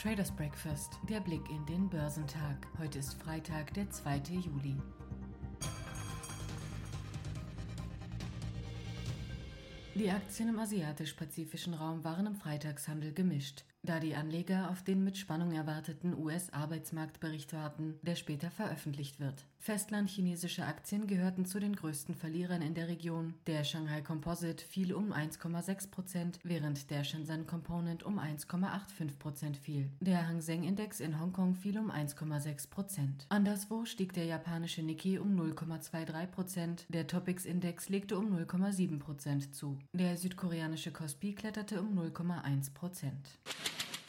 Traders Breakfast, der Blick in den Börsentag. Heute ist Freitag, der 2. Juli. Die Aktien im asiatisch-pazifischen Raum waren im Freitagshandel gemischt da die Anleger auf den mit Spannung erwarteten US-Arbeitsmarktbericht warten, der später veröffentlicht wird. Festlandchinesische Aktien gehörten zu den größten Verlierern in der Region. Der Shanghai Composite fiel um 1,6 Prozent, während der Shenzhen Component um 1,85 Prozent fiel. Der Hang Seng Index in Hongkong fiel um 1,6 Prozent. Anderswo stieg der japanische Nikkei um 0,23 Prozent, der Topix Index legte um 0,7 Prozent zu. Der südkoreanische Kospi kletterte um 0,1 Prozent.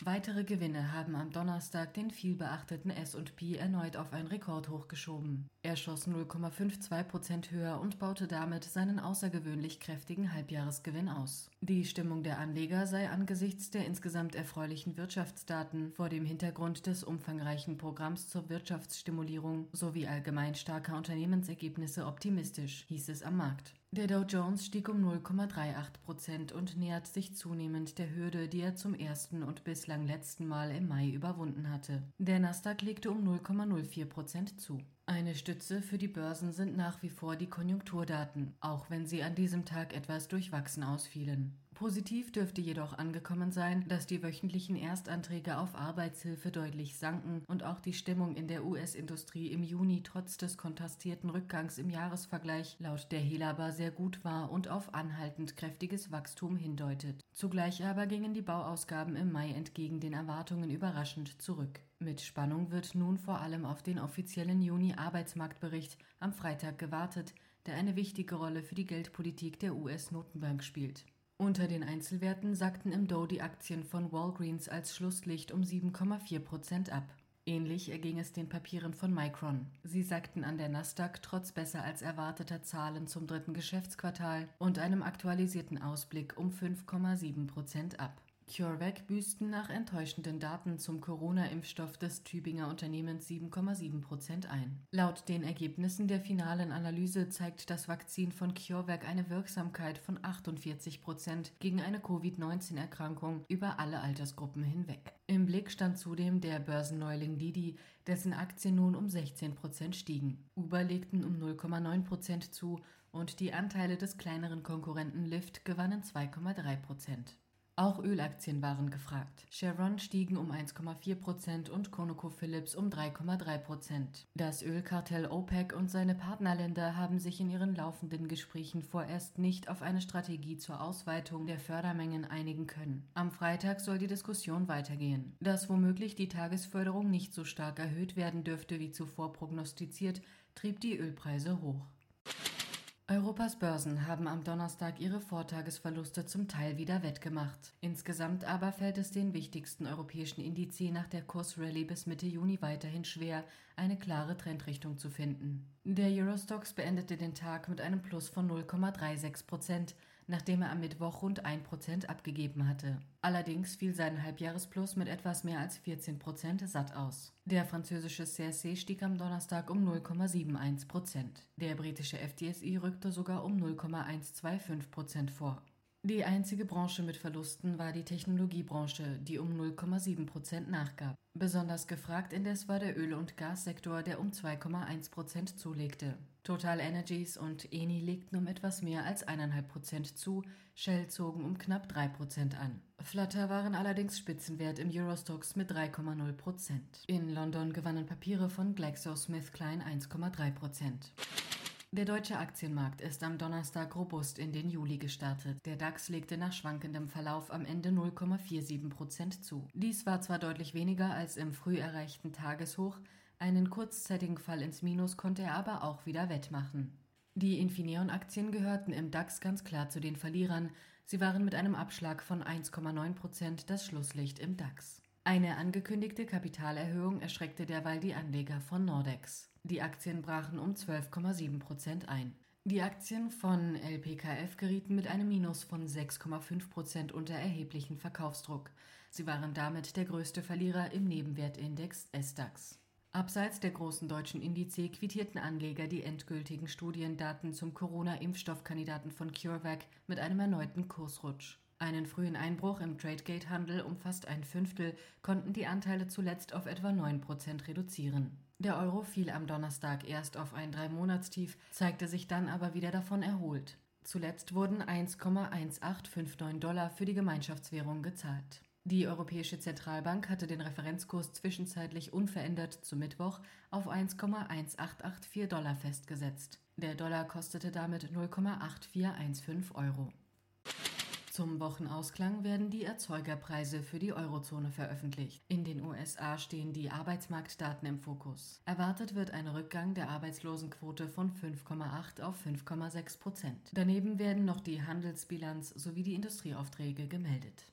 Weitere Gewinne haben am Donnerstag den vielbeachteten S&P erneut auf ein Rekordhoch geschoben. Er schoss 0,52 Prozent höher und baute damit seinen außergewöhnlich kräftigen Halbjahresgewinn aus. Die Stimmung der Anleger sei angesichts der insgesamt erfreulichen Wirtschaftsdaten vor dem Hintergrund des umfangreichen Programms zur Wirtschaftsstimulierung sowie allgemein starker Unternehmensergebnisse optimistisch, hieß es am Markt. Der Dow Jones stieg um 0,38 Prozent und nähert sich zunehmend der Hürde, die er zum ersten und bislang letzten Mal im Mai überwunden hatte. Der Nasdaq legte um 0,04 Prozent zu. Eine Stütze für die Börsen sind nach wie vor die Konjunkturdaten, auch wenn sie an diesem Tag etwas durchwachsen ausfielen. Positiv dürfte jedoch angekommen sein, dass die wöchentlichen Erstanträge auf Arbeitshilfe deutlich sanken und auch die Stimmung in der US-Industrie im Juni trotz des kontrastierten Rückgangs im Jahresvergleich laut der Helaba sehr gut war und auf anhaltend kräftiges Wachstum hindeutet. Zugleich aber gingen die Bauausgaben im Mai entgegen den Erwartungen überraschend zurück. Mit Spannung wird nun vor allem auf den offiziellen Juni-Arbeitsmarktbericht am Freitag gewartet, der eine wichtige Rolle für die Geldpolitik der US-Notenbank spielt. Unter den Einzelwerten sackten im Dow die Aktien von Walgreens als Schlusslicht um 7,4 Prozent ab. Ähnlich erging es den Papieren von Micron. Sie sackten an der Nasdaq trotz besser als erwarteter Zahlen zum dritten Geschäftsquartal und einem aktualisierten Ausblick um 5,7 Prozent ab. CureVac büßten nach enttäuschenden Daten zum Corona-Impfstoff des Tübinger Unternehmens 7,7 Prozent ein. Laut den Ergebnissen der finalen Analyse zeigt das Vakzin von CureVac eine Wirksamkeit von 48 Prozent gegen eine Covid-19-Erkrankung über alle Altersgruppen hinweg. Im Blick stand zudem der Börsenneuling Didi, dessen Aktien nun um 16 Prozent stiegen. Uber legten um 0,9 Prozent zu und die Anteile des kleineren Konkurrenten Lyft gewannen 2,3 Prozent. Auch Ölaktien waren gefragt. Chevron stiegen um 1,4 Prozent und ConocoPhillips um 3,3 Prozent. Das Ölkartell OPEC und seine Partnerländer haben sich in ihren laufenden Gesprächen vorerst nicht auf eine Strategie zur Ausweitung der Fördermengen einigen können. Am Freitag soll die Diskussion weitergehen. Dass womöglich die Tagesförderung nicht so stark erhöht werden dürfte wie zuvor prognostiziert, trieb die Ölpreise hoch. Europas Börsen haben am Donnerstag ihre Vortagesverluste zum Teil wieder wettgemacht. Insgesamt aber fällt es den wichtigsten europäischen Indizes nach der Kursrallye bis Mitte Juni weiterhin schwer, eine klare Trendrichtung zu finden. Der Eurostox beendete den Tag mit einem Plus von 0,36 Prozent, nachdem er am Mittwoch rund 1 Prozent abgegeben hatte. Allerdings fiel sein Halbjahresplus mit etwas mehr als 14 Prozent satt aus. Der französische CSC stieg am Donnerstag um 0,71 Prozent. Der britische FTSE rückte sogar um 0,125 Prozent vor. Die einzige Branche mit Verlusten war die Technologiebranche, die um 0,7 Prozent nachgab. Besonders gefragt indes war der Öl- und Gassektor, der um 2,1 Prozent zulegte. Total Energies und Eni legten um etwas mehr als 1,5 Prozent zu, Shell zogen um knapp 3 Prozent an. Flutter waren allerdings Spitzenwert im Eurostox mit 3,0 Prozent. In London gewannen Papiere von GlaxoSmithKline 1,3 Prozent. Der deutsche Aktienmarkt ist am Donnerstag robust in den Juli gestartet. Der DAX legte nach schwankendem Verlauf am Ende 0,47 Prozent zu. Dies war zwar deutlich weniger als im früh erreichten Tageshoch, einen kurzzeitigen Fall ins Minus konnte er aber auch wieder wettmachen. Die Infineon-Aktien gehörten im DAX ganz klar zu den Verlierern. Sie waren mit einem Abschlag von 1,9 Prozent das Schlusslicht im DAX. Eine angekündigte Kapitalerhöhung erschreckte derweil die Anleger von Nordex. Die Aktien brachen um 12,7 Prozent ein. Die Aktien von LPKF gerieten mit einem Minus von 6,5 Prozent unter erheblichen Verkaufsdruck. Sie waren damit der größte Verlierer im Nebenwertindex SDAX. Abseits der großen deutschen Indize quittierten Anleger die endgültigen Studiendaten zum Corona-Impfstoffkandidaten von CureVac mit einem erneuten Kursrutsch. Einen frühen Einbruch im Tradegate-Handel um fast ein Fünftel konnten die Anteile zuletzt auf etwa 9% reduzieren. Der Euro fiel am Donnerstag erst auf ein Dreimonatstief, zeigte sich dann aber wieder davon erholt. Zuletzt wurden 1,1859 Dollar für die Gemeinschaftswährung gezahlt. Die Europäische Zentralbank hatte den Referenzkurs zwischenzeitlich unverändert zu Mittwoch auf 1,1884 Dollar festgesetzt. Der Dollar kostete damit 0,8415 Euro. Zum Wochenausklang werden die Erzeugerpreise für die Eurozone veröffentlicht. In den USA stehen die Arbeitsmarktdaten im Fokus. Erwartet wird ein Rückgang der Arbeitslosenquote von 5,8 auf 5,6 Prozent. Daneben werden noch die Handelsbilanz sowie die Industrieaufträge gemeldet.